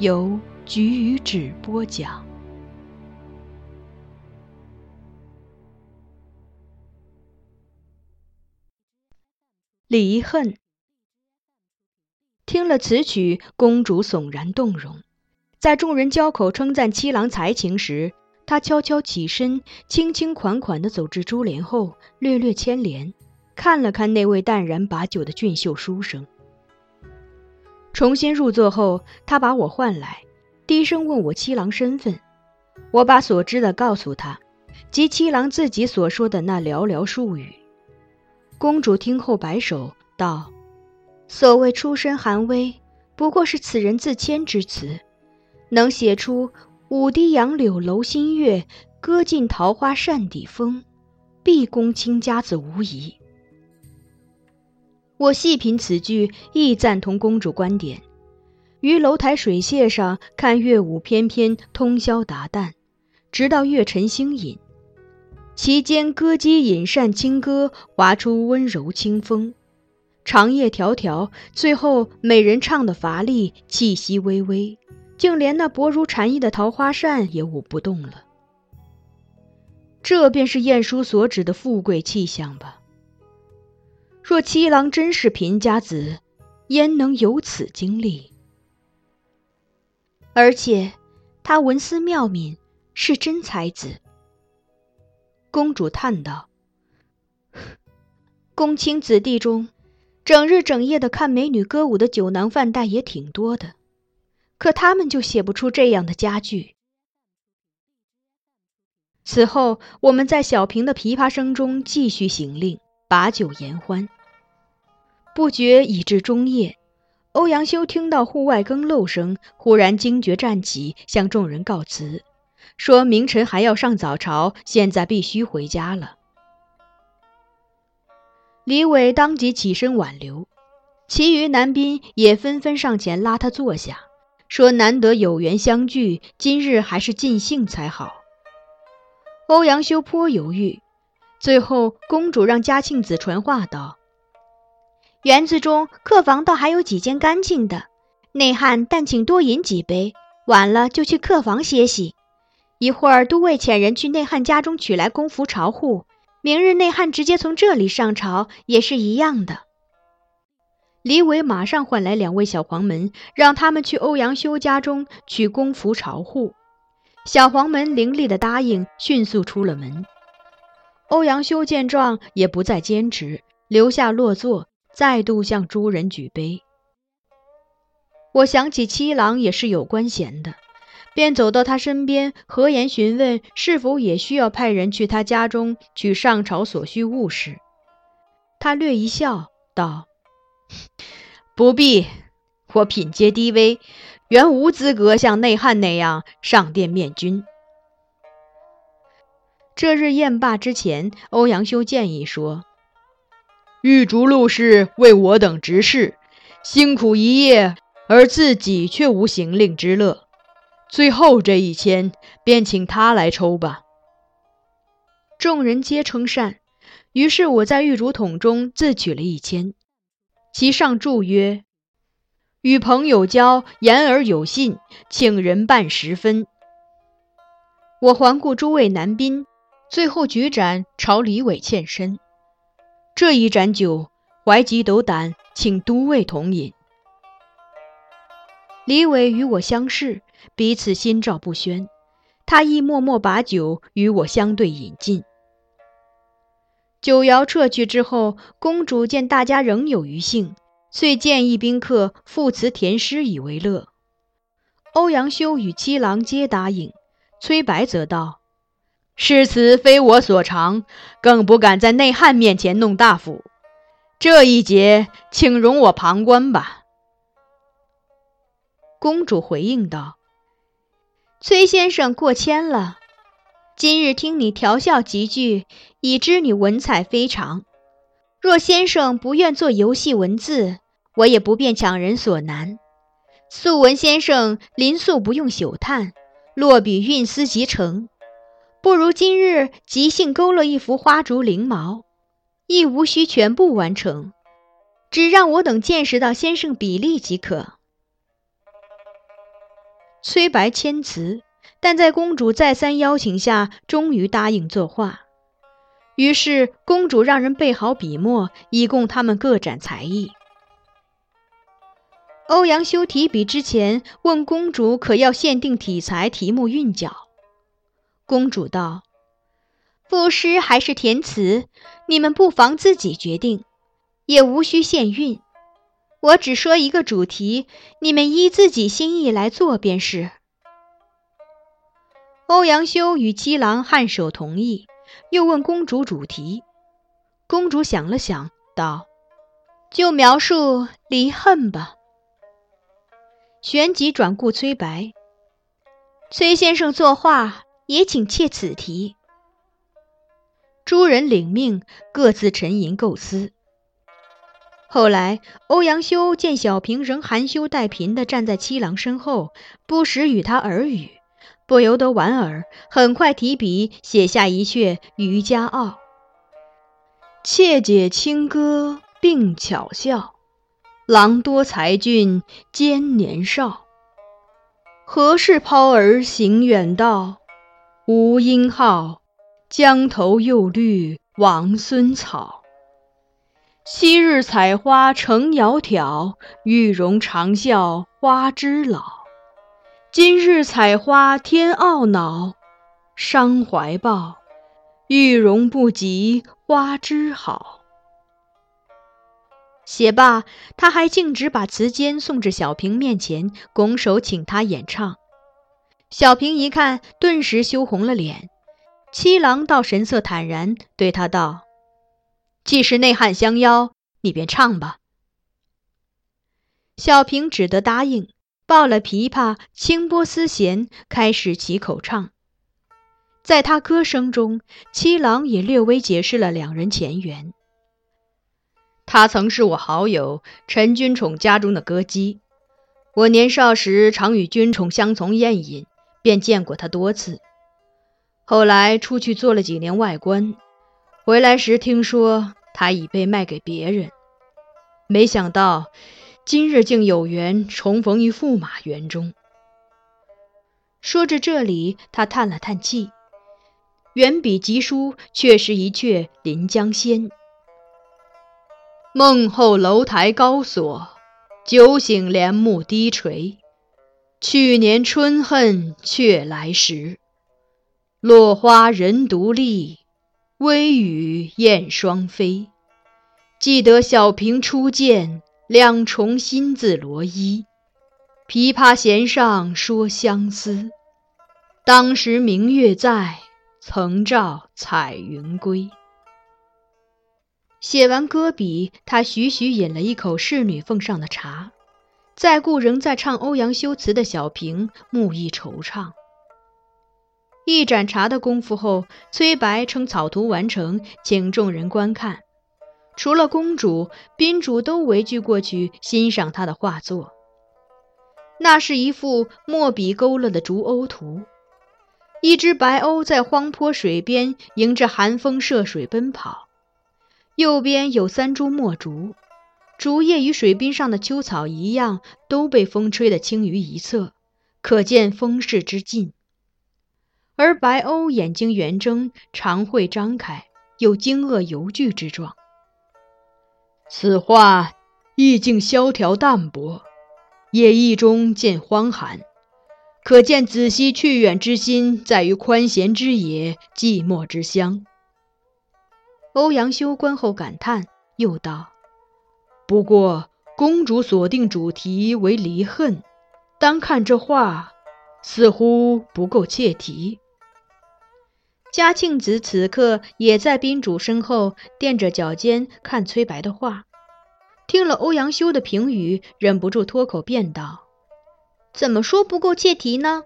由菊与纸播讲。离恨。听了此曲，公主悚然动容。在众人交口称赞七郎才情时，她悄悄起身，轻轻款款地走至珠帘后，略略牵帘，看了看那位淡然把酒的俊秀书生。重新入座后，他把我唤来，低声问我七郎身份。我把所知的告诉他，及七郎自己所说的那寥寥数语。公主听后摆手道：“所谓出身寒微，不过是此人自谦之词。能写出‘舞堤杨柳楼新月，歌尽桃花扇底风’，必公卿家子无疑。”我细品此句，亦赞同公主观点。于楼台水榭上看乐舞翩翩，通宵达旦，直到月沉星隐。其间歌姬引扇轻歌，划出温柔清风。长夜迢迢，最后美人唱得乏力，气息微微，竟连那薄如蝉翼的桃花扇也舞不动了。这便是晏殊所指的富贵气象吧。若七郎真是贫家子，焉能有此经历？而且，他文思妙敏，是真才子。公主叹道：“公卿子弟中，整日整夜的看美女歌舞的酒囊饭袋也挺多的，可他们就写不出这样的佳句。”此后，我们在小平的琵琶声中继续行令，把酒言欢。不觉已至中夜，欧阳修听到户外更漏声，忽然惊觉站起，向众人告辞，说明晨还要上早朝，现在必须回家了。李伟当即起身挽留，其余男宾也纷纷上前拉他坐下，说难得有缘相聚，今日还是尽兴才好。欧阳修颇犹豫，最后公主让嘉庆子传话道。园子中客房倒还有几间干净的，内汉但请多饮几杯，晚了就去客房歇息。一会儿都尉遣人去内汉家中取来公服朝户，明日内汉直接从这里上朝也是一样的。李伟马上唤来两位小黄门，让他们去欧阳修家中取公服朝户。小黄门伶俐的答应，迅速出了门。欧阳修见状也不再坚持，留下落座。再度向诸人举杯。我想起七郎也是有官衔的，便走到他身边，和颜询问是否也需要派人去他家中取上朝所需物事。他略一笑，道：“ 不必，我品阶低微，原无资格像内汉那样上殿面君。”这日宴罢之前，欧阳修建议说：“玉竹陆氏为我等执事，辛苦一夜，而自己却无行令之乐。最后这一签，便请他来抽吧。”众人皆称善。于是我在玉竹筒中自取了一签，其上注曰：“与朋友交，言而有信，请人办十分。”我环顾诸位男宾。最后举盏朝李伟欠身，这一盏酒，怀吉斗胆，请都尉同饮。李伟与我相视，彼此心照不宣。他亦默默把酒与我相对饮尽。酒肴撤去之后，公主见大家仍有余兴，遂建议宾客赋词填诗以为乐。欧阳修与七郎皆答应，崔白则道。诗词非我所长，更不敢在内汉面前弄大斧。这一节，请容我旁观吧。公主回应道：“崔先生过谦了。今日听你调笑几句，已知你文采非常。若先生不愿做游戏文字，我也不便强人所难。素闻先生临素不用朽炭，落笔运思即成。”不如今日即兴勾勒一幅花竹翎毛，亦无需全部完成，只让我等见识到先生笔力即可。崔白谦辞，但在公主再三邀请下，终于答应作画。于是公主让人备好笔墨，以供他们各展才艺。欧阳修提笔之前，问公主可要限定题材、题目、韵脚。公主道：“赋诗还是填词，你们不妨自己决定，也无需限韵。我只说一个主题，你们依自己心意来做便是。”欧阳修与七郎颔首同意，又问公主主题。公主想了想，道：“就描述离恨吧。”旋即转顾崔白：“崔先生作画。”也请切此题。诸人领命，各自沉吟构思。后来，欧阳修见小平仍含羞带贫地站在七郎身后，不时与他耳语，不由得莞尔，很快提笔写下一阙《渔家傲》：“妾解清歌并巧笑，郎多才俊兼年少。何事抛儿行远道？”吴英浩，江头又绿王孙草。昔日采花成窈窕，玉容长笑花枝老。今日采花添懊恼，伤怀抱，玉容不及花枝好。写罢，他还径直把词笺送至小平面前，拱手请他演唱。小平一看，顿时羞红了脸。七郎倒神色坦然，对他道：“既是内汉相邀，你便唱吧。”小平只得答应，抱了琵琶，轻拨丝弦，开始起口唱。在他歌声中，七郎也略微解释了两人前缘。他曾是我好友陈君宠家中的歌姬，我年少时常与君宠相从宴饮。便见过他多次，后来出去做了几年外官，回来时听说他已被卖给别人，没想到今日竟有缘重逢于驸马园中。说着这里，他叹了叹气，远比疾书却是一阙《临江仙》：梦后楼台高锁，酒醒帘幕低垂。去年春恨却来时，落花人独立，微雨燕双飞。记得小平初见，两重心字罗衣。琵琶弦上说相思，当时明月在，曾照彩云归。”写完歌笔，他徐徐饮了一口侍女奉上的茶，再顾仍在唱欧阳修词的小平，目意惆怅。一盏茶的功夫后，崔白称草图完成，请众人观看。除了公主、宾主都围聚过去欣赏他的画作。那是一幅墨笔勾勒的竹鸥图，一只白鸥在荒坡水边迎着寒风涉水奔跑，右边有三株墨竹，竹叶与水滨上的秋草一样，都被风吹得轻于一侧，可见风势之劲。而白鸥眼睛圆睁，长喙张开，有惊愕犹惧之状。此画意境萧条淡泊，野意中见荒寒，可见子熙去远之心在于宽闲之野，寂寞之乡。欧阳修观后感叹，又道：“不过公主锁定主题为离恨，单看这画，似乎不够切题。”嘉庆子此刻也在宾主身后垫着脚尖看崔白的画，听了欧阳修的评语，忍不住脱口便道：“怎么说不够切题呢？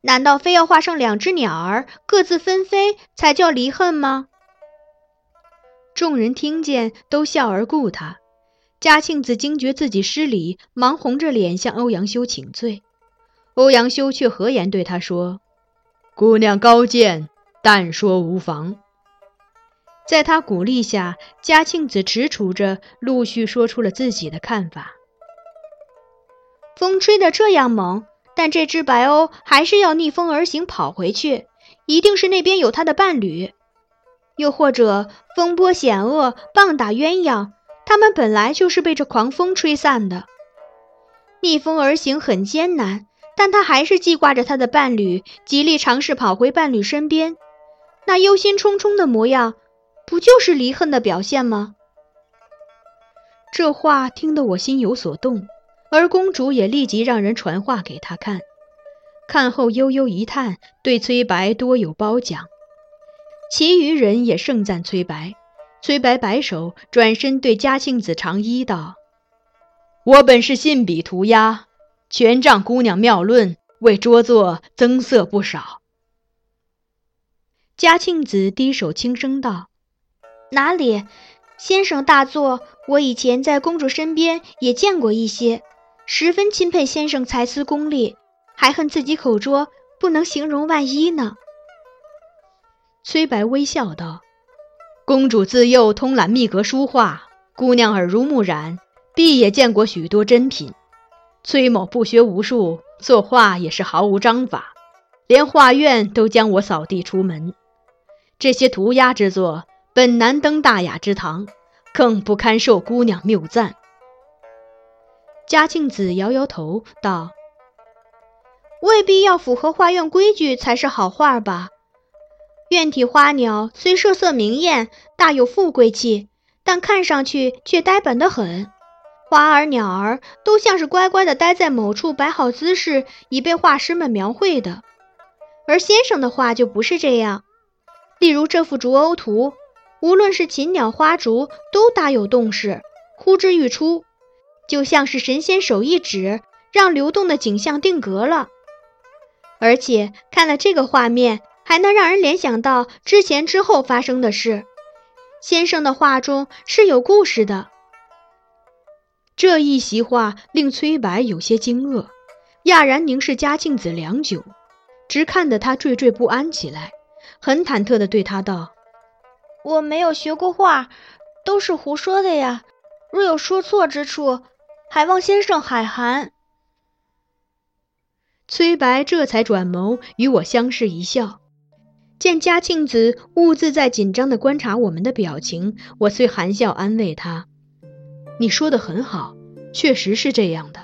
难道非要画上两只鸟儿各自纷飞才叫离恨吗？”众人听见都笑而顾他。嘉庆子惊觉自己失礼，忙红着脸向欧阳修请罪。欧阳修却和颜对他说：“姑娘高见。”但说无妨。在他鼓励下，嘉庆子踟蹰着，陆续说出了自己的看法。风吹得这样猛，但这只白鸥还是要逆风而行跑回去，一定是那边有它的伴侣。又或者风波险恶，棒打鸳鸯，他们本来就是被这狂风吹散的。逆风而行很艰难，但他还是记挂着他的伴侣，极力尝试跑回伴侣身边。那忧心忡忡的模样，不就是离恨的表现吗？这话听得我心有所动，而公主也立即让人传话给他看。看后悠悠一叹，对崔白多有褒奖。其余人也盛赞崔白。崔白摆手，转身对嘉庆子长揖道：“我本是信笔涂鸦，全仗姑娘妙论，为拙作增色不少。”嘉庆子低首轻声道：“哪里，先生大作，我以前在公主身边也见过一些，十分钦佩先生才思功力，还恨自己口拙，不能形容万一呢。”崔白微笑道：“公主自幼通览秘阁书画，姑娘耳濡目染，必也见过许多珍品。崔某不学无术，作画也是毫无章法，连画院都将我扫地出门。”这些涂鸦之作本难登大雅之堂，更不堪受姑娘谬赞。嘉庆子摇摇头道：“未必要符合画院规矩才是好画吧？院体花鸟虽设色明艳，大有富贵气，但看上去却呆板得很。花儿鸟儿都像是乖乖的待在某处，摆好姿势，已被画师们描绘的。而先生的画就不是这样。”例如这幅竹鸥图，无论是禽鸟花竹，都大有动势，呼之欲出，就像是神仙手一指，让流动的景象定格了。而且看了这个画面，还能让人联想到之前之后发生的事。先生的画中是有故事的。这一席话令崔白有些惊愕，讶然凝视嘉庆子良久，直看得他惴惴不安起来。很忐忑地对他道：“我没有学过画，都是胡说的呀。若有说错之处，还望先生海涵。”崔白这才转眸与我相视一笑。见嘉庆子兀自在紧张地观察我们的表情，我遂含笑安慰他：“你说的很好，确实是这样的。”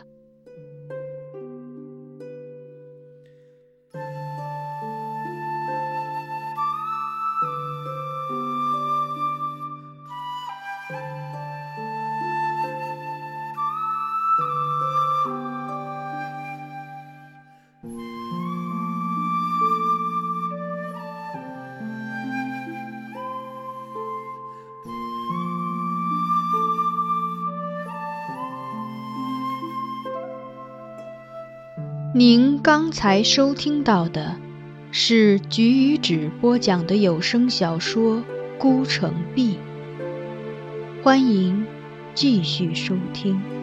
您刚才收听到的是菊与纸播讲的有声小说《孤城闭》，欢迎继续收听。